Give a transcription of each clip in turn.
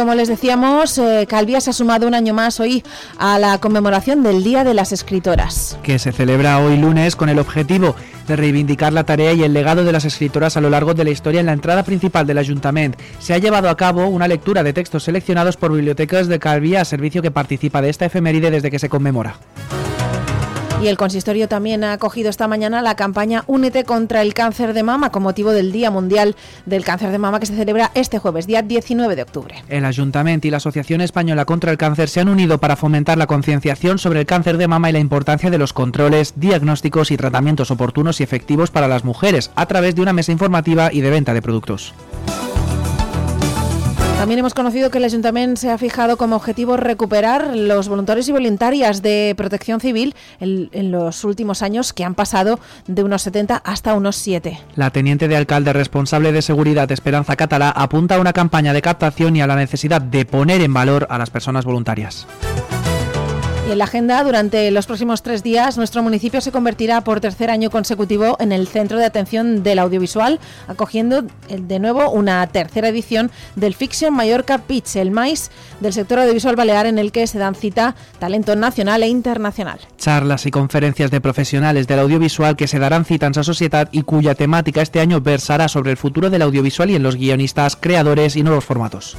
Como les decíamos, eh, Calvía se ha sumado un año más hoy a la conmemoración del Día de las Escritoras. Que se celebra hoy lunes con el objetivo de reivindicar la tarea y el legado de las escritoras a lo largo de la historia en la entrada principal del Ayuntamiento. Se ha llevado a cabo una lectura de textos seleccionados por bibliotecas de Calvía, servicio que participa de esta efeméride desde que se conmemora. Y el consistorio también ha acogido esta mañana la campaña Únete contra el cáncer de mama con motivo del Día Mundial del Cáncer de Mama que se celebra este jueves, día 19 de octubre. El Ayuntamiento y la Asociación Española contra el Cáncer se han unido para fomentar la concienciación sobre el cáncer de mama y la importancia de los controles, diagnósticos y tratamientos oportunos y efectivos para las mujeres a través de una mesa informativa y de venta de productos. También hemos conocido que el Ayuntamiento se ha fijado como objetivo recuperar los voluntarios y voluntarias de protección civil en, los últimos años, que han pasado de unos 70 hasta unos 7. La teniente de alcalde responsable de seguridad Esperanza Catalá apunta a una campaña de captación y a la necesidad de poner en valor a las personas voluntarias en la agenda, durante los próximos tres días, nuestro municipio se convertirá por tercer año consecutivo en el centro de atención del audiovisual, acogiendo de nuevo una tercera edición del Fiction Mallorca Pitch, el MAIS del sector audiovisual balear, en el que se dan cita talento nacional e internacional. Charlas y conferencias de profesionales del audiovisual que se darán cita en esa sociedad y cuya temática este año versará sobre el futuro del audiovisual y en los guionistas, creadores y nuevos formatos.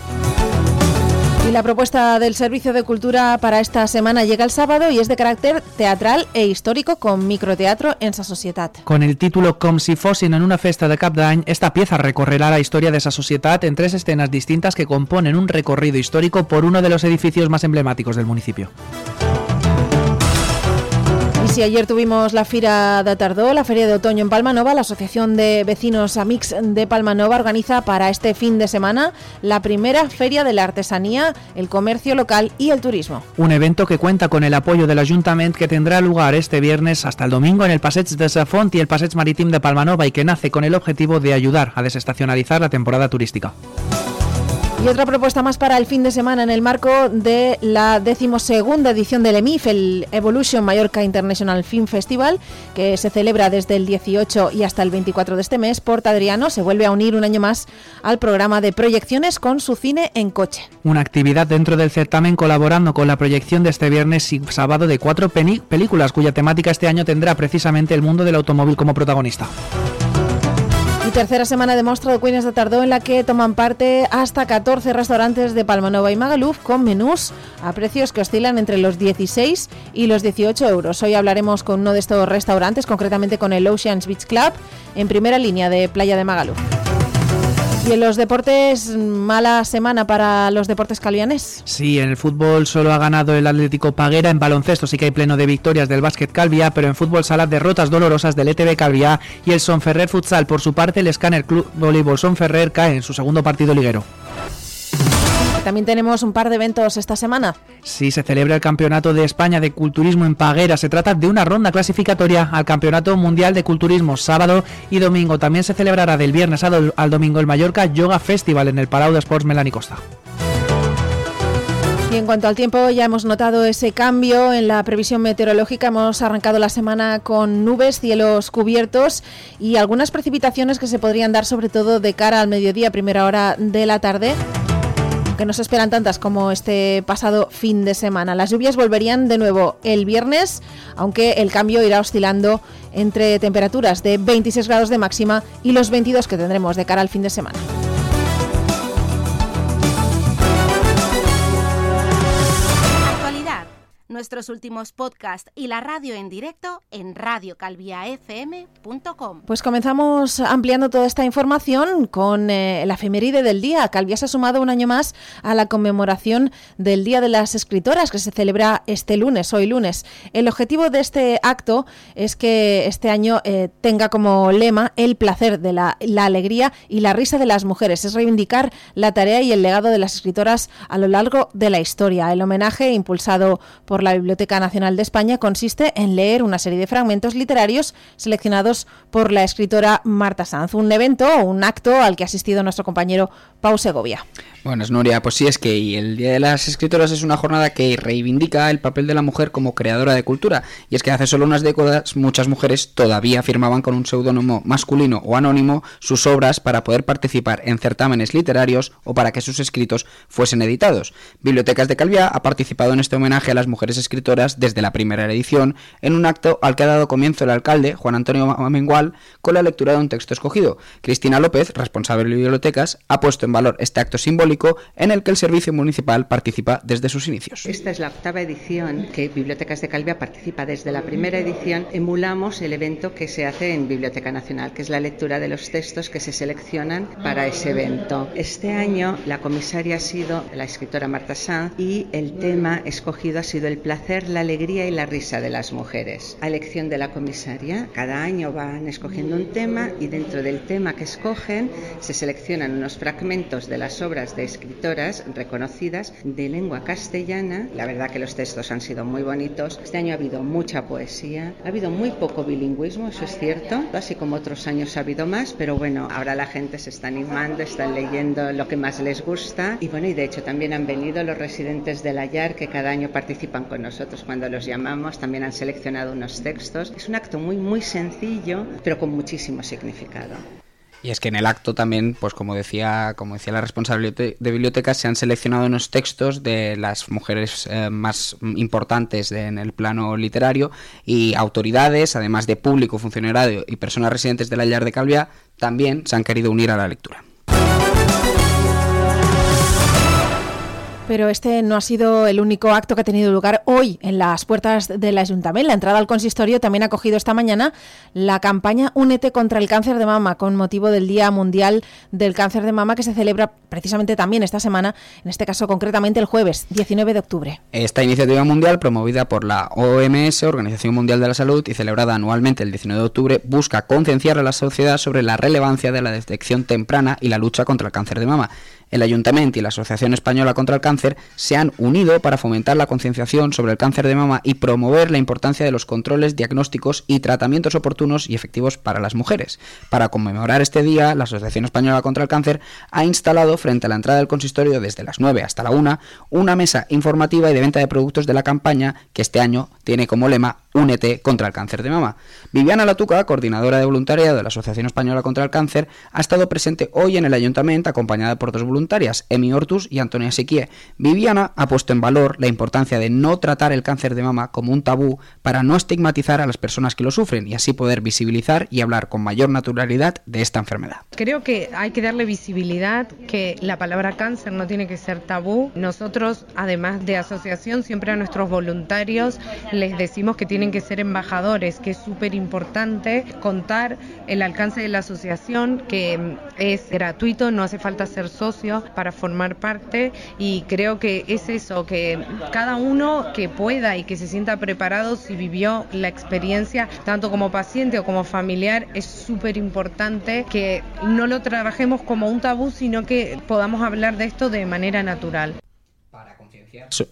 La propuesta del Servicio de Cultura para esta semana llega el sábado y es de carácter teatral e histórico con microteatro en sa sociedad. Con el título Com si fossin en una festa de Cap d'Any, esta pieza recorrerá la historia de esa sociedad en tres escenas distintas que componen un recorrido histórico por uno de los edificios más emblemáticos del municipio. Si ayer tuvimos la Fira de Tardó, la Feria de Otoño en Palmanova, la Asociación de Vecinos Amix de Palmanova organiza para este fin de semana la primera Feria de la Artesanía, el comercio local y el turismo. Un evento que cuenta con el apoyo del Ayuntamiento que tendrá lugar este viernes hasta el domingo en el Passeig de Safont y el Passeig Marítim de Palmanova y que nace con el objetivo de ayudar a desestacionalizar la temporada turística. Y otra propuesta más para el fin de semana en el marco de la decimosegunda edición del EMIF, el Evolution Mallorca International Film Festival, que se celebra desde el 18 y hasta el 24 de este mes. Porta Adriano se vuelve a unir un año más al programa de proyecciones con su cine en coche. Una actividad dentro del certamen colaborando con la proyección de este viernes y sábado de cuatro películas cuya temática este año tendrá precisamente el mundo del automóvil como protagonista tercera semana de Mostra de Cuines de Tardó en la que toman parte hasta 14 restaurantes de Palmanova y Magaluf con menús a precios que oscilan entre los 16 y los 18 euros. Hoy hablaremos con uno de estos restaurantes, concretamente con el Oceans Beach Club, en primera línea de Playa de Magaluf. Y en los deportes, mala semana para los deportes calvianes. Sí, en el fútbol solo ha ganado el Atlético Paguera, en baloncesto sí que hay pleno de victorias del básquet Calvia, pero en fútbol sala derrotas dolorosas del ETB Calvia y el Sonferrer Futsal. Por su parte, el Scanner Club Voleibol Sonferrer cae en su segundo partido liguero. También tenemos un par de eventos esta semana. Sí, se celebra el Campeonato de España de Culturismo en Paguera. Se trata de una ronda clasificatoria al Campeonato Mundial de Culturismo sábado y domingo. También se celebrará del viernes al domingo el Mallorca Yoga Festival en el Palau de Sports Melani Costa. Y en cuanto al tiempo, ya hemos notado ese cambio en la previsión meteorológica. Hemos arrancado la semana con nubes, cielos cubiertos y algunas precipitaciones que se podrían dar sobre todo de cara al mediodía, primera hora de la tarde que no se esperan tantas como este pasado fin de semana. Las lluvias volverían de nuevo el viernes, aunque el cambio irá oscilando entre temperaturas de 26 grados de máxima y los 22 que tendremos de cara al fin de semana. Nuestros últimos podcasts y la radio en directo en radiocalviafm.com. Pues comenzamos ampliando toda esta información con eh, la efeméride del día. Calvia se ha sumado un año más a la conmemoración del Día de las Escritoras que se celebra este lunes, hoy lunes. El objetivo de este acto es que este año eh, tenga como lema el placer de la, la alegría y la risa de las mujeres. Es reivindicar la tarea y el legado de las escritoras a lo largo de la historia. El homenaje impulsado por la Biblioteca Nacional de España consiste en leer una serie de fragmentos literarios seleccionados por la escritora Marta Sanz. Un evento o un acto al que ha asistido nuestro compañero Pau Segovia. Buenas, Nuria. Pues sí, es que el Día de las Escritoras es una jornada que reivindica el papel de la mujer como creadora de cultura. Y es que hace solo unas décadas muchas mujeres todavía firmaban con un seudónimo masculino o anónimo sus obras para poder participar en certámenes literarios o para que sus escritos fuesen editados. Bibliotecas de Calviá ha participado en este homenaje a las mujeres escritoras desde la primera edición en un acto al que ha dado comienzo el alcalde, Juan Antonio Amengual, con la lectura de un texto escogido. Cristina López, responsable de bibliotecas, ha puesto en valor este acto simbólico en el que el servicio municipal participa desde sus inicios. Esta es la octava edición que Bibliotecas de Calvia participa. Desde la primera edición emulamos el evento que se hace en Biblioteca Nacional, que es la lectura de los textos que se seleccionan para ese evento. Este año la comisaria ha sido la escritora Marta Sanz y el tema escogido ha sido el placer, la alegría y la risa de las mujeres. A elección de la comisaria, cada año van escogiendo un tema y dentro del tema que escogen se seleccionan unos fragmentos de las obras de escritoras reconocidas de lengua castellana. La verdad que los textos han sido muy bonitos. Este año ha habido mucha poesía, ha habido muy poco bilingüismo, eso es cierto, así como otros años ha habido más, pero bueno, ahora la gente se está animando, están leyendo lo que más les gusta y bueno, y de hecho también han venido los residentes de la YAR que cada año participan con nosotros cuando los llamamos, también han seleccionado unos textos. Es un acto muy, muy sencillo, pero con muchísimo significado. Y es que en el acto también, pues como decía, como decía la responsable de bibliotecas, se han seleccionado unos textos de las mujeres eh, más importantes en el plano literario y autoridades, además de público, funcionario y personas residentes de la Llar de Calviá, también se han querido unir a la lectura. Pero este no ha sido el único acto que ha tenido lugar hoy en las puertas del Ayuntamiento. La entrada al consistorio también ha cogido esta mañana la campaña Únete contra el cáncer de mama con motivo del Día Mundial del Cáncer de Mama que se celebra precisamente también esta semana, en este caso concretamente el jueves 19 de octubre. Esta iniciativa mundial promovida por la OMS, Organización Mundial de la Salud, y celebrada anualmente el 19 de octubre, busca concienciar a la sociedad sobre la relevancia de la detección temprana y la lucha contra el cáncer de mama el Ayuntamiento y la Asociación Española contra el Cáncer se han unido para fomentar la concienciación sobre el cáncer de mama y promover la importancia de los controles diagnósticos y tratamientos oportunos y efectivos para las mujeres. Para conmemorar este día, la Asociación Española contra el Cáncer ha instalado frente a la entrada del consistorio desde las 9 hasta la 1 una mesa informativa y de venta de productos de la campaña que este año tiene como lema Únete contra el cáncer de mama. Viviana Latuca, coordinadora de voluntariado de la Asociación Española contra el Cáncer, ha estado presente hoy en el ayuntamiento acompañada por dos voluntarias, Emi Hortus y Antonia Siquie. Viviana ha puesto en valor la importancia de no tratar el cáncer de mama como un tabú para no estigmatizar a las personas que lo sufren y así poder visibilizar y hablar con mayor naturalidad de esta enfermedad. Creo que hay que darle visibilidad, que la palabra cáncer no tiene que ser tabú. Nosotros, además de asociación, siempre a nuestros voluntarios les decimos que tienen tienen que ser embajadores, que es súper importante contar el alcance de la asociación, que es gratuito, no hace falta ser socio para formar parte y creo que es eso, que cada uno que pueda y que se sienta preparado si vivió la experiencia, tanto como paciente o como familiar, es súper importante que no lo trabajemos como un tabú, sino que podamos hablar de esto de manera natural.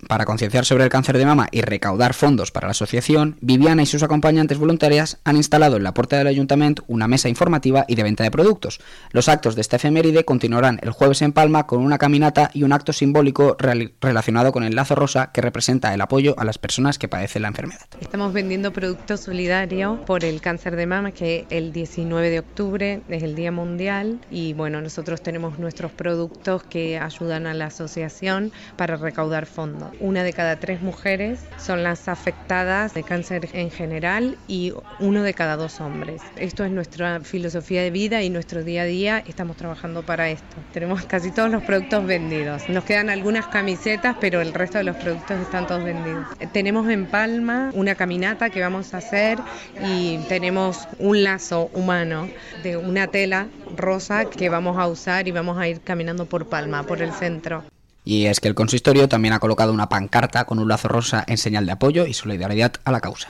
Para concienciar sobre el cáncer de mama y recaudar fondos para la asociación, Viviana y sus acompañantes voluntarias han instalado en la puerta del ayuntamiento una mesa informativa y de venta de productos. Los actos de esta efeméride continuarán el jueves en Palma con una caminata y un acto simbólico relacionado con el lazo rosa que representa el apoyo a las personas que padecen la enfermedad. Estamos vendiendo productos solidarios por el cáncer de mama que el 19 de octubre es el Día Mundial y bueno, nosotros tenemos nuestros productos que ayudan a la asociación para recaudar fondos. Una de cada tres mujeres son las afectadas de cáncer en general y uno de cada dos hombres. Esto es nuestra filosofía de vida y nuestro día a día estamos trabajando para esto. Tenemos casi todos los productos vendidos. Nos quedan algunas camisetas, pero el resto de los productos están todos vendidos. Tenemos en Palma una caminata que vamos a hacer y tenemos un lazo humano de una tela rosa que vamos a usar y vamos a ir caminando por Palma, por el centro. Y es que el consistorio también ha colocado una pancarta con un lazo rosa en señal de apoyo y solidaridad a la causa.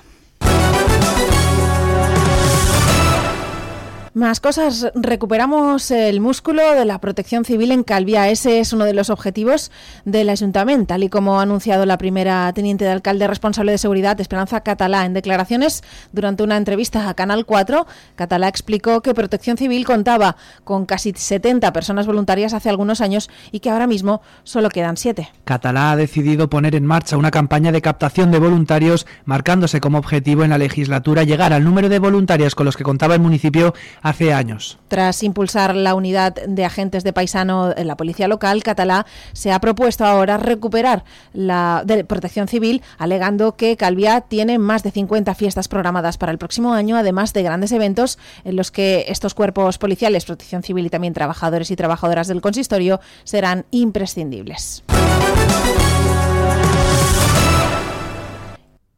Más cosas, recuperamos el músculo de la protección civil en Calvia. Ese es uno de los objetivos del ayuntamiento, tal y como ha anunciado la primera teniente de alcalde responsable de seguridad, Esperanza Catalá. En declaraciones durante una entrevista a Canal 4, Catalá explicó que Protección Civil contaba con casi 70 personas voluntarias hace algunos años y que ahora mismo solo quedan 7. Catalá ha decidido poner en marcha una campaña de captación de voluntarios, marcándose como objetivo en la legislatura llegar al número de voluntarios con los que contaba el municipio hace años. Tras impulsar la unidad de agentes de paisano en la policía local, Catalá se ha propuesto ahora recuperar la protección civil, alegando que Calviá tiene más de 50 fiestas programadas para el próximo año, además de grandes eventos en los que estos cuerpos policiales, protección civil y también trabajadores y trabajadoras del consistorio serán imprescindibles.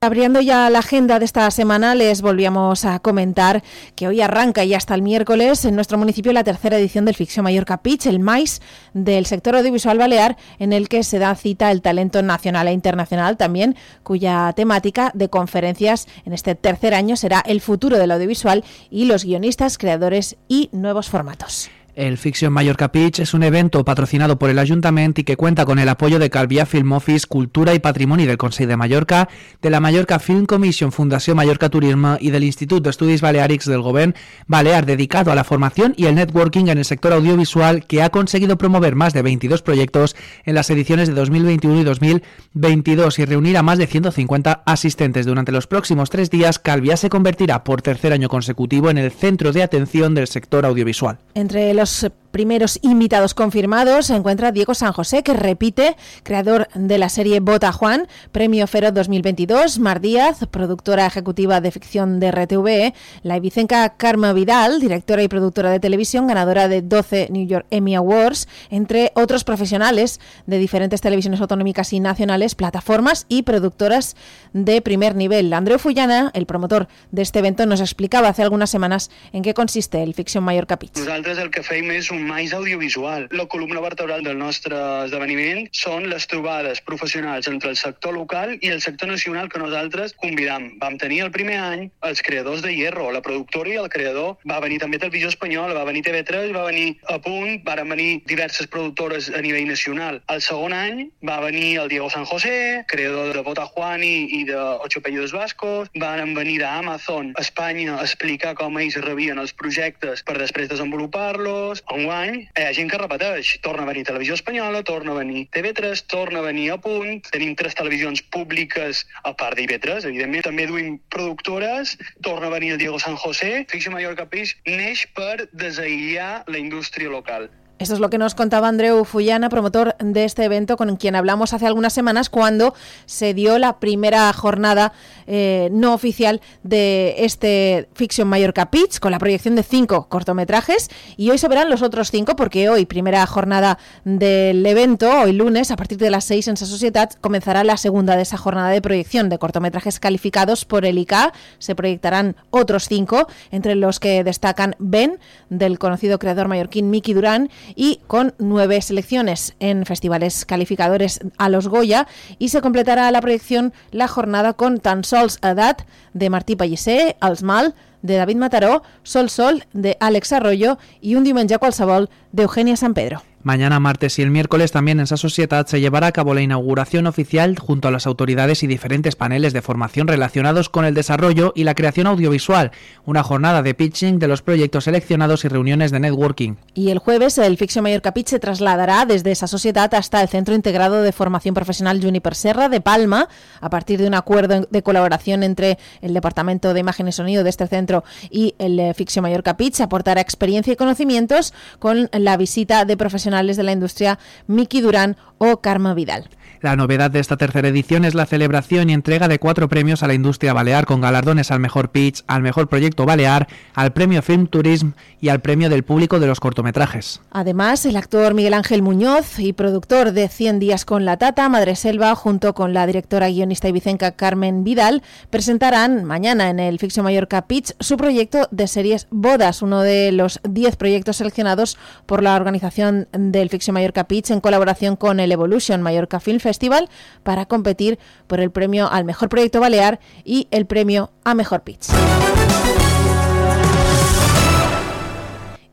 Abriendo ya la agenda de esta semana, les volvíamos a comentar que hoy arranca y hasta el miércoles en nuestro municipio la tercera edición del Ficción Mallorca Pitch, el MAIS del sector audiovisual balear, en el que se da cita el talento nacional e internacional también, cuya temática de conferencias en este tercer año será el futuro del audiovisual y los guionistas, creadores y nuevos formatos. El Fiction Mallorca Pitch es un evento patrocinado por el Ayuntamiento y que cuenta con el apoyo de Calvia Film Office, Cultura y Patrimonio del Consejo de Mallorca, de la Mallorca Film Commission, Fundación Mallorca Turismo y del Instituto de Estudios Balearics del Gobierno Balear, dedicado a la formación y el networking en el sector audiovisual, que ha conseguido promover más de 22 proyectos en las ediciones de 2021 y 2022 y reunir a más de 150 asistentes. Durante los próximos tres días, Calvia se convertirá por tercer año consecutivo en el centro de atención del sector audiovisual. Entre los primeros invitados confirmados se encuentra Diego San José, que repite, creador de la serie Bota Juan, Premio Feroz 2022, Mar Díaz, productora ejecutiva de ficción de RTV, la ibicenca Karma Vidal, directora y productora de televisión, ganadora de 12 New York Emmy Awards, entre otros profesionales de diferentes televisiones autonómicas y nacionales, plataformas y productoras de primer nivel. Andreu Fullana, el promotor de este evento, nos explicaba hace algunas semanas en qué consiste el Fiction Mallorca Pitch. Nosaltres el que fem és un mais audiovisual. La columna vertebral del nostre esdeveniment són les trobades professionals entre el sector local i el sector nacional que nosaltres convidam. Vam tenir el primer any els creadors de Hierro, la productora i el creador. Va venir també Televisió Espanyola, va venir TV3, va venir a Punt, van venir diverses productores a nivell nacional. El segon any va venir el Diego San José, creador de Bota Juan i, i de Ocho Pellos Vascos. Van venir d'Amazon a Espanya a explicar com ells rebien els projectes per després desenvolupar-los. Enguany hi ha gent que repeteix. Torna a venir Televisió Espanyola, torna a venir TV3, torna a venir a Punt. Tenim tres televisions públiques a part d'IV3, evidentment. També duim productores. Torna a venir el Diego San José. Fiction Mallorca Peix neix per desaïllar la indústria local. Esto es lo que nos contaba Andreu Fullana, promotor de este evento, con quien hablamos hace algunas semanas cuando se dio la primera jornada eh, no oficial de este Fiction Mallorca Pitch, con la proyección de cinco cortometrajes. Y hoy se verán los otros cinco, porque hoy, primera jornada del evento, hoy lunes, a partir de las seis en esa sociedad, comenzará la segunda de esa jornada de proyección de cortometrajes calificados por el ICA. Se proyectarán otros cinco, entre los que destacan Ben, del conocido creador mallorquín Miki Durán, y con nueve selecciones en festivales calificadores a los Goya y se completará la proyección la jornada con Tan sols edat de Martí Pellicer, Els Mal de David Mataró, Sol Sol de Àlex Arroyo i Un diumenge qualsevol d'Eugènia San Pedro. Mañana martes y el miércoles también en esa sociedad se llevará a cabo la inauguración oficial junto a las autoridades y diferentes paneles de formación relacionados con el desarrollo y la creación audiovisual, una jornada de pitching de los proyectos seleccionados y reuniones de networking. Y el jueves el Ficción Mallorca Pitch se trasladará desde esa sociedad hasta el Centro Integrado de Formación Profesional Juniper Serra de Palma, a partir de un acuerdo de colaboración entre el Departamento de Imagen y Sonido de este centro y el Ficción Mallorca Pitch, aportará experiencia y conocimientos con la visita de profesionales de la industria Miki Durán o Karma Vidal. La novedad de esta tercera edición es la celebración y entrega de cuatro premios a la industria balear con galardones al mejor pitch, al mejor proyecto balear, al premio Film Tourism y al premio del público de los cortometrajes. Además, el actor Miguel Ángel Muñoz y productor de 100 días con la Tata, Madre Selva, junto con la directora guionista y vicenca Carmen Vidal, presentarán mañana en el Ficción Mallorca Pitch su proyecto de series Bodas, uno de los 10 proyectos seleccionados por la organización del Ficción Mallorca Pitch en colaboración con el Evolution Mallorca Film Festival para competir por el premio al mejor proyecto balear y el premio a mejor pitch.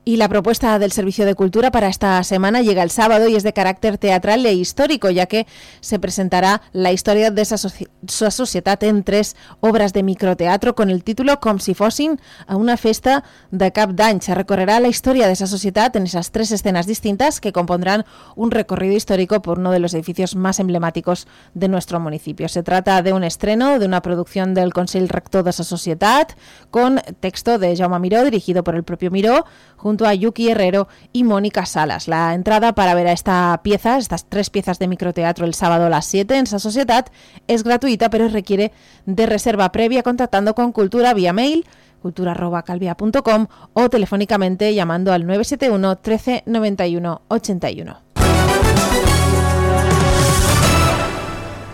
Y la propuesta del Servicio de Cultura para esta semana llega el sábado y es de carácter teatral e histórico, ya que se presentará la historia de esa sociedad en tres obras de microteatro con el título Com si fossin a una festa de Cap d'Any. Recorrerá la historia de esa sociedad en esas tres escenas distintas que compondrán un recorrido histórico por uno de los edificios más emblemáticos de nuestro municipio. Se trata de un estreno de una producción del Consell Rector de esa sociedad con texto de Jaume Miró, dirigido por el propio Miró, junto a Yuki Herrero y Mónica Salas. La entrada para ver a esta pieza, estas tres piezas de microteatro el sábado a las 7 en esa sociedad, es gratuita, pero requiere de reserva previa contactando con Cultura vía mail cultura.calvia.com o telefónicamente llamando al 971 13 91 81.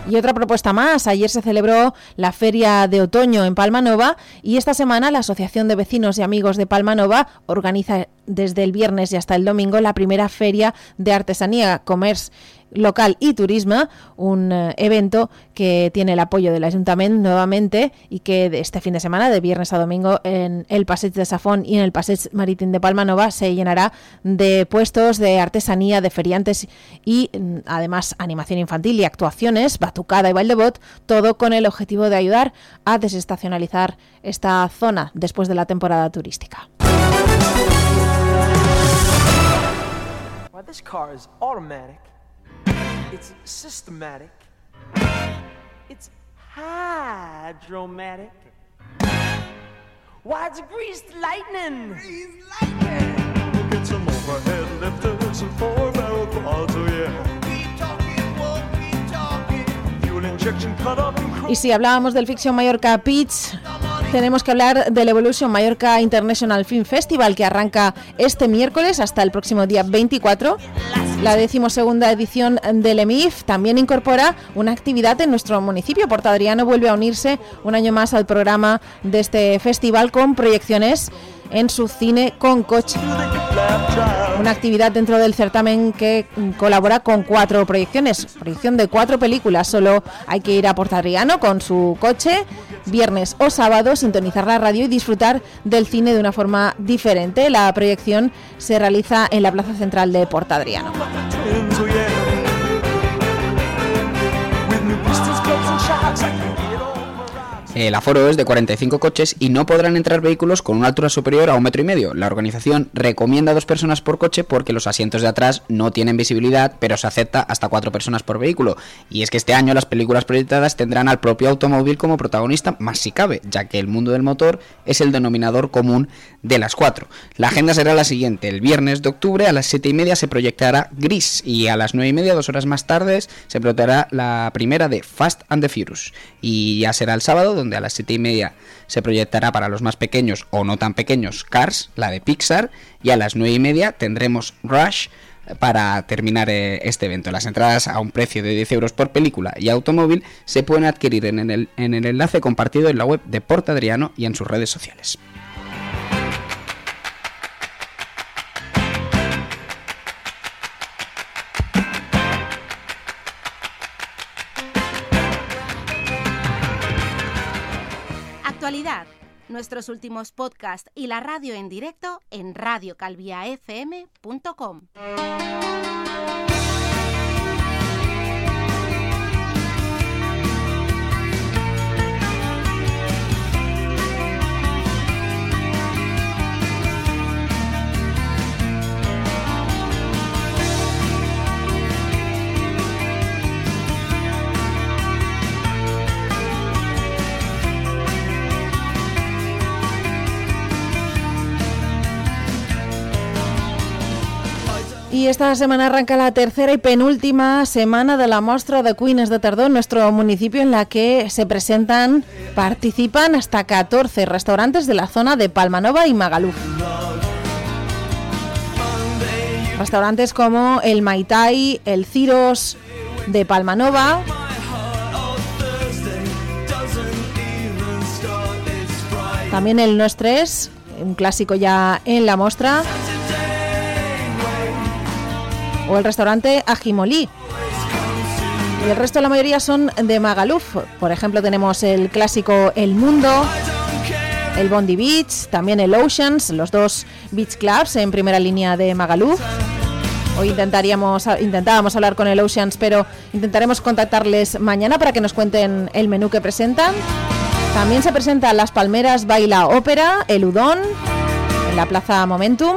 Y otra propuesta más. Ayer se celebró la Feria de Otoño en Palma Nova y esta semana la Asociación de Vecinos y Amigos de Palma Nova organiza desde el viernes y hasta el domingo la primera feria de artesanía, comercio local y turismo, un eh, evento que tiene el apoyo del Ayuntamiento nuevamente y que este fin de semana, de viernes a domingo, en el Passeig de Safón y en el Passeig Marítim de Palma Nova se llenará de puestos de artesanía, de feriantes y mm, además animación infantil y actuaciones, batucada y baile bot, todo con el objetivo de ayudar a desestacionalizar esta zona después de la temporada turística. It's systematic. It's hydromatic. Why, it's greased lightning. Greased lightning. We'll get some overhead lifters and four barrel quads, oh yeah. Keep talking, won't talking. Fuel injection cut up and Y si hablábamos del Fiction Mallorca Pitch, tenemos que hablar del Evolution Mallorca International Film Festival que arranca este miércoles hasta el próximo día 24. La decimosegunda edición del EMIF también incorpora una actividad en nuestro municipio. Porta Adriano vuelve a unirse un año más al programa de este festival con proyecciones en su cine con coche. Una actividad dentro del certamen que colabora con cuatro proyecciones. Proyección de cuatro películas. Solo hay que ir a Portadriano con su coche, viernes o sábado, sintonizar la radio y disfrutar del cine de una forma diferente. La proyección se realiza en la Plaza Central de Portadriano. El aforo es de 45 coches y no podrán entrar vehículos con una altura superior a un metro y medio. La organización recomienda dos personas por coche porque los asientos de atrás no tienen visibilidad, pero se acepta hasta cuatro personas por vehículo. Y es que este año las películas proyectadas tendrán al propio automóvil como protagonista, más si cabe, ya que el mundo del motor es el denominador común de las cuatro. La agenda será la siguiente: el viernes de octubre a las siete y media se proyectará Gris y a las nueve y media, dos horas más tarde, se proyectará la primera de Fast and the Furious. Y ya será el sábado donde a las 7 y media se proyectará para los más pequeños o no tan pequeños Cars, la de Pixar, y a las 9 y media tendremos Rush para terminar eh, este evento. Las entradas a un precio de 10 euros por película y automóvil se pueden adquirir en el, en el enlace compartido en la web de Porta Adriano y en sus redes sociales. Nuestros últimos podcasts y la radio en directo en radiocalviafm.com. Y esta semana arranca la tercera y penúltima semana de la muestra de Queens de Tardó en nuestro municipio en la que se presentan, participan hasta 14 restaurantes de la zona de Palmanova y Magaluf. Restaurantes como el Maitai, el Ciros de Palmanova, también el Nostres, un clásico ya en la muestra o el restaurante Ajimolí. Y el resto, la mayoría son de Magaluf. Por ejemplo, tenemos el clásico El Mundo, el Bondi Beach, también el Oceans, los dos beach clubs en primera línea de Magaluf. Hoy intentaríamos, intentábamos hablar con el Oceans, pero intentaremos contactarles mañana para que nos cuenten el menú que presentan. También se presentan Las Palmeras Baila Ópera, el Udón, en la Plaza Momentum.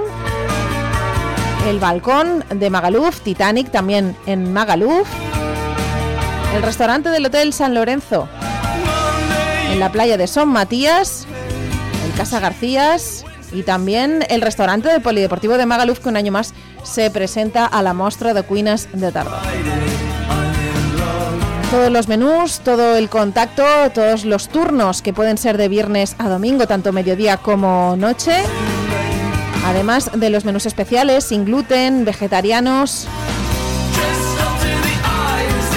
El Balcón de Magaluf, Titanic también en Magaluf. El restaurante del Hotel San Lorenzo, en la playa de Son Matías. El Casa Garcías, y también el restaurante del Polideportivo de Magaluf que un año más se presenta a la mostra de Cuinas de Tardor. Todos los menús, todo el contacto, todos los turnos que pueden ser de viernes a domingo, tanto mediodía como noche. Además de los menús especiales, sin gluten, vegetarianos.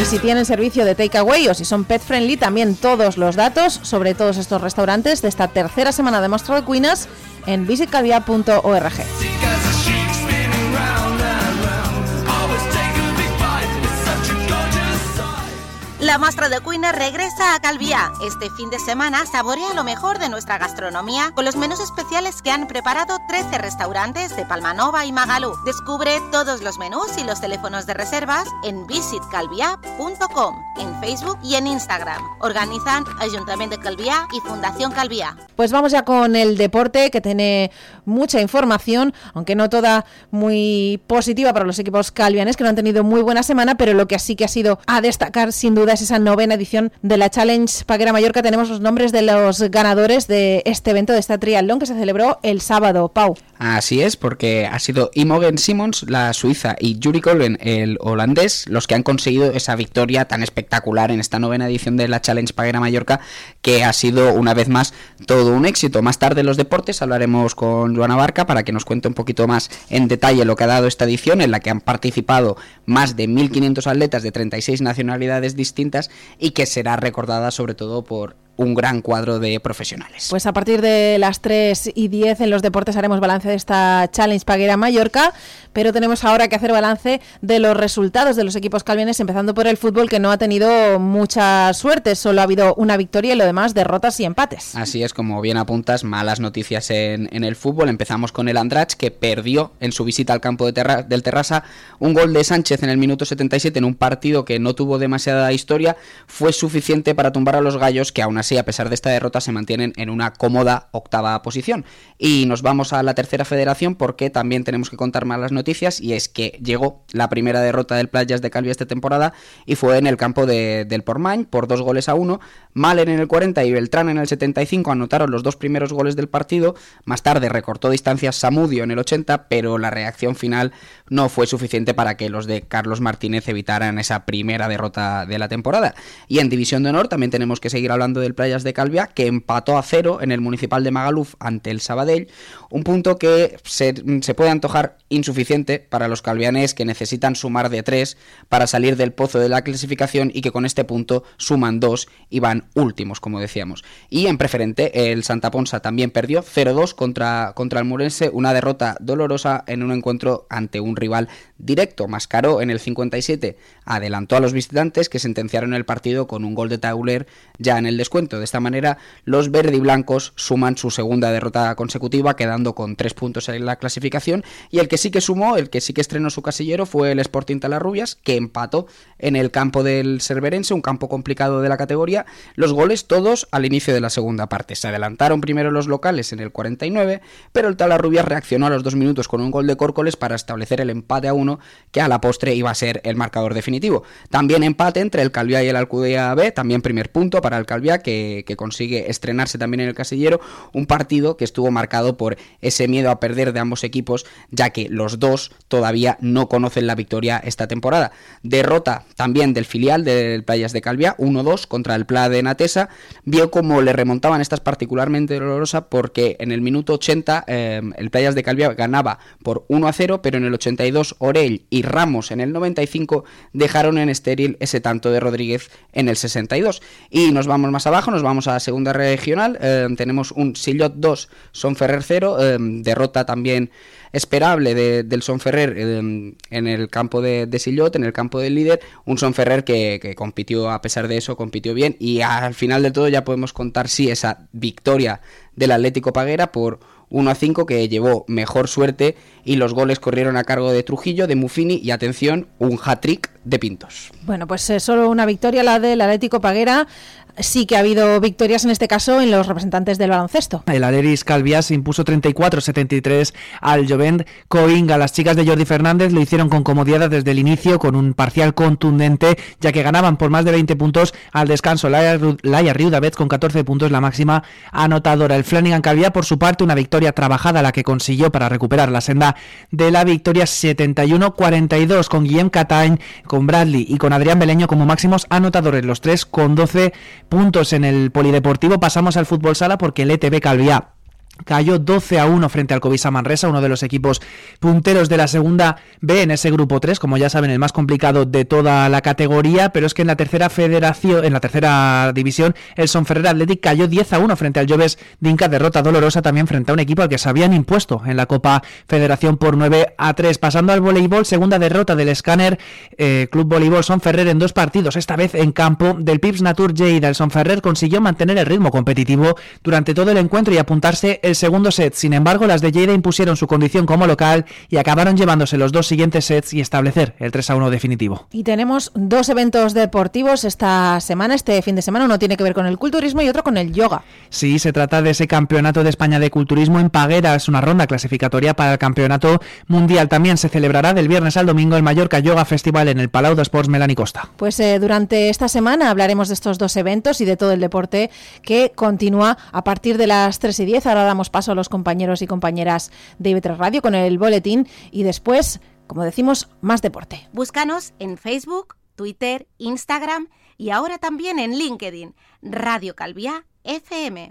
Y si tienen servicio de takeaway o si son pet friendly, también todos los datos sobre todos estos restaurantes de esta tercera semana de Mostra de Cuinas en visitcalvia.org. La Mostra de Cuina regresa a Calviá. Este fin de semana saborea lo mejor de nuestra gastronomía con los menús especiales que han preparado 13 restaurantes de Palmanova y Magalú. Descubre todos los menús y los teléfonos de reservas en visitcalviá.com, en Facebook y en Instagram. Organizan Ayuntamiento de Calviá y Fundación Calviá. Pues vamos ya con el deporte que tiene mucha información, aunque no toda muy positiva para los equipos calvianes que no han tenido muy buena semana, pero lo que sí que ha sido a destacar sin duda es novena edición de la Challenge Paguera Mallorca. Tenemos los nombres de los ganadores de este evento, de esta triatlón que se celebró el sábado. Pau. Así es, porque ha sido Imogen Simons, la suiza, y Juri Colben, el holandés, los que han conseguido esa victoria tan espectacular en esta novena edición de la Challenge Paguera Mallorca, que ha sido una vez más todo un éxito. Más tarde en los deportes hablaremos con Joana Barca para que nos cuente un poquito más en detalle lo que ha dado esta edición, en la que han participado más de 1.500 atletas de 36 nacionalidades distintas y que será recordada sobre todo por un gran cuadro de profesionales. Pues a partir de las 3 y 10 en los deportes haremos balance de esta Challenge Paguera Mallorca, pero tenemos ahora que hacer balance de los resultados de los equipos calvianes, empezando por el fútbol que no ha tenido mucha suerte, solo ha habido una victoria y lo demás derrotas y empates. Así es, como bien apuntas, malas noticias en, en el fútbol. Empezamos con el Andrach que perdió en su visita al campo de Terra, del Terrassa un gol de Sánchez en el minuto 77 en un partido que no tuvo demasiada historia, fue suficiente para tumbar a los gallos que aún así a pesar de esta derrota se mantienen en una cómoda octava posición. Y nos vamos a la tercera federación porque también tenemos que contar malas noticias y es que llegó la primera derrota del Playas de Calvi esta temporada y fue en el campo de, del Portmany por dos goles a uno. Malen en el 40 y Beltrán en el 75 anotaron los dos primeros goles del partido. Más tarde recortó distancias Samudio en el 80, pero la reacción final no fue suficiente para que los de Carlos Martínez evitaran esa primera derrota de la temporada. Y en División de Honor también tenemos que seguir hablando del Playas de Calvia, que empató a cero en el Municipal de Magaluf ante el Sabadell, un punto que se, se puede antojar insuficiente para los calvianes que necesitan sumar de tres para salir del pozo de la clasificación y que con este punto suman dos y van últimos, como decíamos. Y en preferente, el Santa Ponsa también perdió 0-2 contra, contra el Murense, una derrota dolorosa en un encuentro ante un rival directo. Mascaró en el 57 adelantó a los visitantes que sentenciaron el partido con un gol de Tauler ya en el descuento. De esta manera, los verde y blancos suman su segunda derrota consecutiva, quedando con tres puntos en la clasificación. Y el que sí que sumó, el que sí que estrenó su casillero, fue el Sporting Talarrubias, que empató en el campo del Cerverense, un campo complicado de la categoría. Los goles todos al inicio de la segunda parte. Se adelantaron primero los locales en el 49, pero el Talarrubias reaccionó a los dos minutos con un gol de Córcoles para establecer el empate a uno, que a la postre iba a ser el marcador definitivo. También empate entre el Calviá y el Alcudea B, también primer punto para el Calviá, que, que consigue estrenarse también en el casillero, un partido que estuvo marcado por ese miedo a perder de ambos equipos, ya que los dos todavía no conocen la victoria esta temporada. Derrota también del filial del Playas de Calviá, 1-2 contra el Pla de Natesa, vio como le remontaban estas particularmente dolorosa porque en el minuto 80 eh, el Playas de Calviá ganaba por 1-0, pero en el 82 Orell y Ramos en el 95 dejaron en estéril ese tanto de Rodríguez en el 62. Y nos vamos más abajo nos vamos a segunda regional. Eh, tenemos un Sillot 2, Son Ferrer 0. Eh, derrota también esperable del Son Ferrer en el campo de, de, Sillot, en el campo del líder. Un Son Ferrer que, que, compitió, a pesar de eso, compitió bien. Y al final de todo ya podemos contar, sí, esa victoria del Atlético Paguera por 1 a 5 que llevó mejor suerte y los goles corrieron a cargo de Trujillo, de Muffini y atención, un hat-trick de Pintos. Bueno, pues eh, solo una victoria la del Atlético Paguera sí que ha habido victorias en este caso en los representantes del baloncesto. El Aleris Calvias se impuso 34-73 al Jovent Coinga. Las chicas de Jordi Fernández lo hicieron con comodidad desde el inicio, con un parcial contundente, ya que ganaban por más de 20 puntos al descanso. Laia Riudavez con 14 puntos, la máxima anotadora. El Flanagan Calvia, por su parte, una victoria trabajada, la que consiguió para recuperar la senda de la victoria 71-42 con Guillem Catain, con Bradley y con Adrián Beleño como máximos anotadores, los tres con 12 puntos en el polideportivo. Pasamos al fútbol sala porque el ETB Calviá cayó 12 a 1 frente al Covisa Manresa, uno de los equipos punteros de la segunda B en ese grupo 3, como ya saben, el más complicado de toda la categoría, pero es que en la tercera federación, en la tercera división, el Sonferrer Athletic cayó 10 a 1 frente al Lloves Dinca, derrota dolorosa también frente a un equipo al que se habían impuesto en la Copa Federación por 9 a 3. Pasando al voleibol, segunda derrota del Scanner eh, Club Voleibol Sonferrer en dos partidos, esta vez en campo del Pips Natur Lleida. El Sonferrer consiguió mantener el ritmo competitivo durante todo el encuentro y apuntarse el segundo set. Sin embargo, las de Lleida impusieron su condición como local y acabaron llevándose los dos siguientes sets y establecer el 3 a 1 definitivo. Y tenemos dos eventos deportivos esta semana, este fin de semana. Uno tiene que ver con el culturismo y otro con el yoga. Sí, se trata de ese Campeonato de España de Culturismo en Paguera. Es una ronda clasificatoria para el Campeonato Mundial. También se celebrará del viernes al domingo el Mallorca Yoga Festival en el Palau de Sports Melani Costa. Pues eh, durante esta semana hablaremos de estos dos eventos y de todo el deporte que continúa a partir de las 3 y 10. Ahora damos paso a los compañeros y compañeras de IB3 Radio con el boletín y después, como decimos, más deporte. Búscanos en Facebook, Twitter, Instagram y ahora también en LinkedIn. Radio Calvía FM.